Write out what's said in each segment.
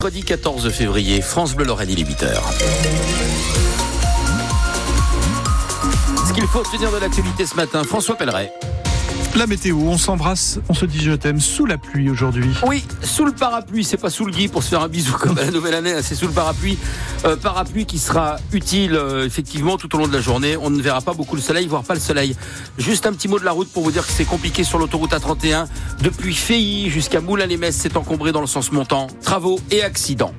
Mercredi 14 février, France Bleu Lorraine, il est 8h. Ce qu'il faut retenir de l'actualité ce matin, François Pelleret. La météo, on s'embrasse, on se dit je t'aime sous la pluie aujourd'hui. Oui, sous le parapluie, c'est pas sous le gui pour se faire un bisou comme à la nouvelle année, hein, c'est sous le parapluie. Euh, parapluie qui sera utile euh, effectivement tout au long de la journée. On ne verra pas beaucoup le soleil, voire pas le soleil. Juste un petit mot de la route pour vous dire que c'est compliqué sur l'autoroute A31. Depuis Feilly jusqu'à Moulins-les-Messes, c'est encombré dans le sens montant. Travaux et accidents.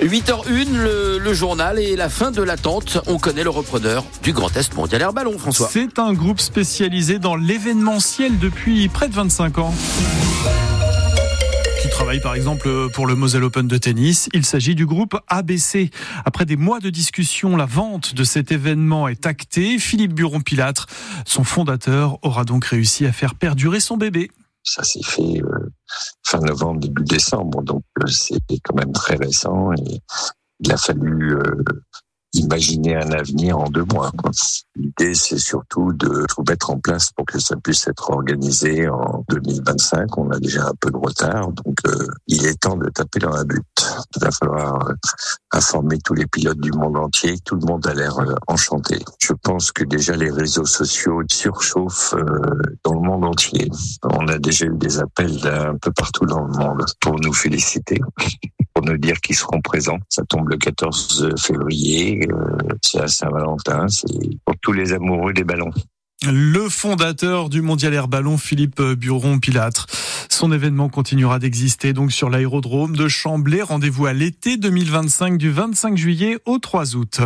8h01, le, le, journal et la fin de l'attente. On connaît le repreneur du Grand Est Mondial Air Ballon, François. C'est un groupe spécialisé dans l'événementiel depuis près de 25 ans qui travaille par exemple pour le Moselle Open de tennis. Il s'agit du groupe ABC. Après des mois de discussion, la vente de cet événement est actée. Philippe Buron-Pilâtre, son fondateur, aura donc réussi à faire perdurer son bébé. Ça s'est fait euh, fin novembre, début décembre, donc euh, c'est quand même très récent et il a fallu euh, imaginer un avenir en deux mois. L'idée, c'est surtout de tout mettre en place pour que ça puisse être organisé en 2025. On a déjà un peu de retard, donc euh, il est temps de taper dans la butte. Il va falloir euh, informer tous les pilotes du monde entier. Tout le monde a l'air euh, enchanté. Je pense que déjà les réseaux sociaux surchauffent dans le monde entier. On a déjà eu des appels d'un peu partout dans le monde pour nous féliciter nous dire qu'ils seront présents. Ça tombe le 14 février, euh, c'est à Saint-Valentin, c'est pour tous les amoureux des ballons. Le fondateur du Mondial Air Ballon, Philippe Buron-Pilâtre. Son événement continuera d'exister donc sur l'aérodrome de Chamblay. Rendez-vous à l'été 2025 du 25 juillet au 3 août.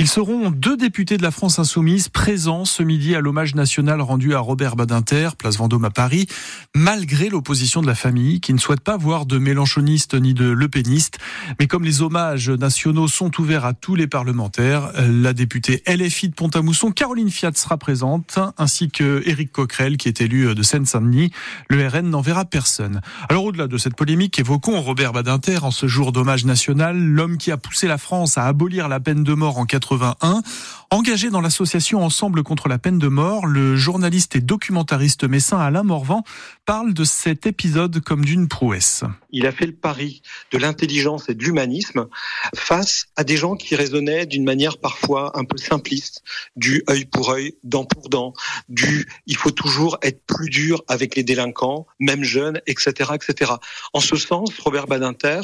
Ils seront deux députés de la France insoumise présents ce midi à l'hommage national rendu à Robert Badinter, place Vendôme à Paris, malgré l'opposition de la famille qui ne souhaite pas voir de mélanchonistes ni de lepénistes. Mais comme les hommages nationaux sont ouverts à tous les parlementaires, la députée LFI de Pont-à-Mousson, Caroline Fiat, sera présente, ainsi que Éric Coquerel qui est élu de Seine-Saint-Denis. Le RN n'enverra personne. Alors au-delà de cette polémique, évoquons Robert Badinter en ce jour d'hommage national, l'homme qui a poussé la France à abolir la peine de mort en 81. Engagé dans l'association Ensemble contre la peine de mort, le journaliste et documentariste messin Alain Morvan parle de cet épisode comme d'une prouesse. Il a fait le pari de l'intelligence et de l'humanisme face à des gens qui raisonnaient d'une manière parfois un peu simpliste, du œil pour œil, dent pour dent, du il faut toujours être plus dur avec les délinquants, même jeunes, etc., etc. En ce sens, Robert Badinter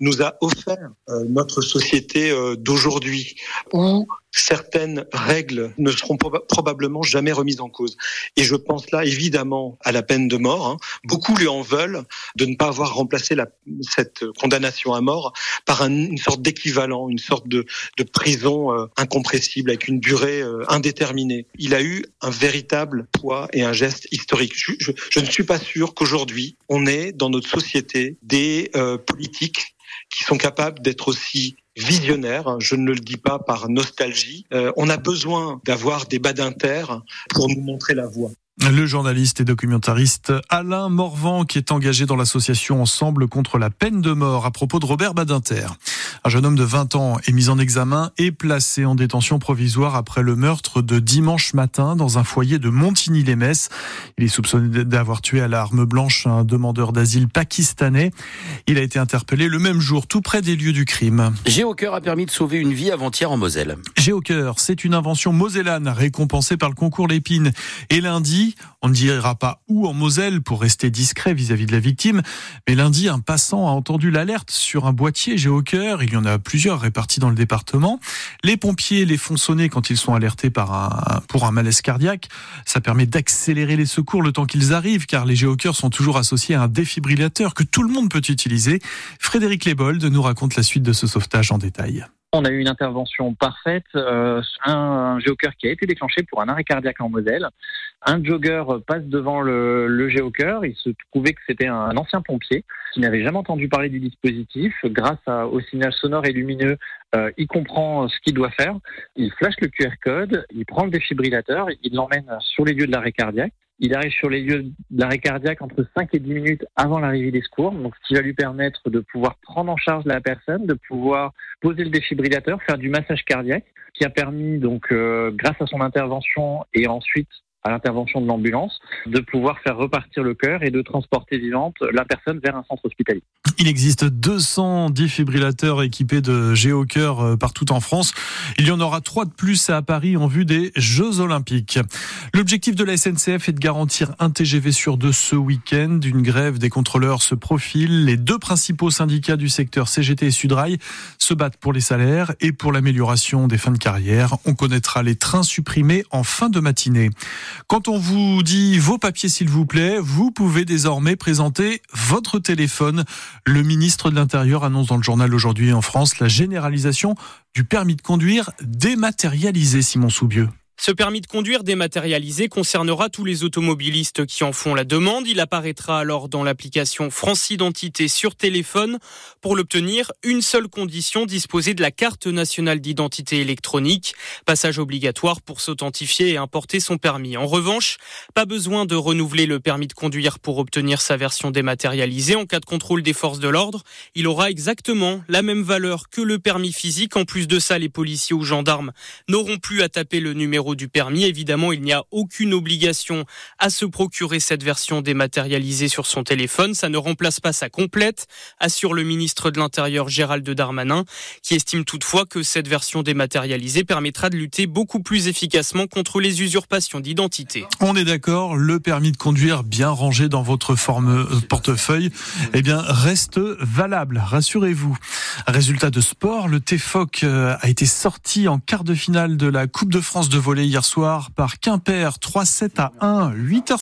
nous a offert euh, notre société euh, d'aujourd'hui où certaines règles ne seront probablement jamais remises en cause. Et je pense là évidemment à la peine de mort. Hein. Beaucoup lui en veulent de ne pas avoir remplacé la, cette condamnation à mort par un, une sorte d'équivalent, une sorte de, prison euh, incompressible avec une durée euh, indéterminée. Il a eu un véritable poids et un geste historique. Je ne suis pas sûr qu'aujourd'hui on ait dans notre société des euh, politiques qui sont capables d'être aussi visionnaires. Hein, je ne le dis pas par nostalgie. Euh, on a besoin d'avoir des badinter pour nous montrer la voie. Le journaliste et documentariste Alain Morvan qui est engagé dans l'association Ensemble contre la peine de mort à propos de Robert Badinter. Un jeune homme de 20 ans est mis en examen et placé en détention provisoire après le meurtre de dimanche matin dans un foyer de Montigny-les-Messes. Il est soupçonné d'avoir tué à l'arme blanche un demandeur d'asile pakistanais. Il a été interpellé le même jour tout près des lieux du crime. Géocœur a permis de sauver une vie avant-hier en Moselle. Géocœur, c'est une invention mosellane récompensée par le concours Lépine. Et lundi, on ne dira pas où en Moselle pour rester discret vis-à-vis de la victime, mais lundi, un passant a entendu l'alerte sur un boîtier géocœur. Il y en a plusieurs répartis dans le département. Les pompiers les font sonner quand ils sont alertés par pour un malaise cardiaque. Ça permet d'accélérer les secours le temps qu'ils arrivent, car les géocœurs sont toujours associés à un défibrillateur que tout le monde peut utiliser. Frédéric Lebold nous raconte la suite de ce sauvetage en détail. On a eu une intervention parfaite, euh, un, géocœur qui a été déclenché pour un arrêt cardiaque en Moselle. Un jogger passe devant le, le géocœur. Il se trouvait que c'était un ancien pompier qui n'avait jamais entendu parler du dispositif. Grâce au signal sonore et lumineux, euh, il comprend ce qu'il doit faire. Il flash le QR code, il prend le défibrillateur, il l'emmène sur les lieux de l'arrêt cardiaque. Il arrive sur les lieux de l'arrêt cardiaque entre 5 et 10 minutes avant l'arrivée des secours, donc ce qui va lui permettre de pouvoir prendre en charge la personne, de pouvoir poser le défibrillateur, faire du massage cardiaque, qui a permis donc euh, grâce à son intervention et ensuite à l'intervention de l'ambulance, de pouvoir faire repartir le cœur et de transporter vivante la personne vers un centre hospitalier. Il existe 200 défibrillateurs équipés de géocœur euh, partout en France. Il y en aura trois de plus à Paris en vue des Jeux Olympiques. L'objectif de la SNCF est de garantir un TGV sur deux ce week-end. Une grève des contrôleurs se profile. Les deux principaux syndicats du secteur CGT et Sudrail se battent pour les salaires et pour l'amélioration des fins de carrière. On connaîtra les trains supprimés en fin de matinée. Quand on vous dit vos papiers s'il vous plaît, vous pouvez désormais présenter votre téléphone. Le ministre de l'Intérieur annonce dans le journal aujourd'hui en France la généralisation du permis de conduire dématérialisé, Simon Soubieux. Ce permis de conduire dématérialisé concernera tous les automobilistes qui en font la demande. Il apparaîtra alors dans l'application France Identité sur téléphone. Pour l'obtenir, une seule condition, disposer de la carte nationale d'identité électronique. Passage obligatoire pour s'authentifier et importer son permis. En revanche, pas besoin de renouveler le permis de conduire pour obtenir sa version dématérialisée. En cas de contrôle des forces de l'ordre, il aura exactement la même valeur que le permis physique. En plus de ça, les policiers ou gendarmes n'auront plus à taper le numéro du permis. Évidemment, il n'y a aucune obligation à se procurer cette version dématérialisée sur son téléphone. Ça ne remplace pas sa complète, assure le ministre de l'Intérieur Gérald Darmanin, qui estime toutefois que cette version dématérialisée permettra de lutter beaucoup plus efficacement contre les usurpations d'identité. On est d'accord, le permis de conduire bien rangé dans votre forme euh, portefeuille, eh bien, reste valable, rassurez-vous. Résultat de sport, le TFOC euh, a été sorti en quart de finale de la Coupe de France de volley hier soir par Quimper 3-7 à 1, 8h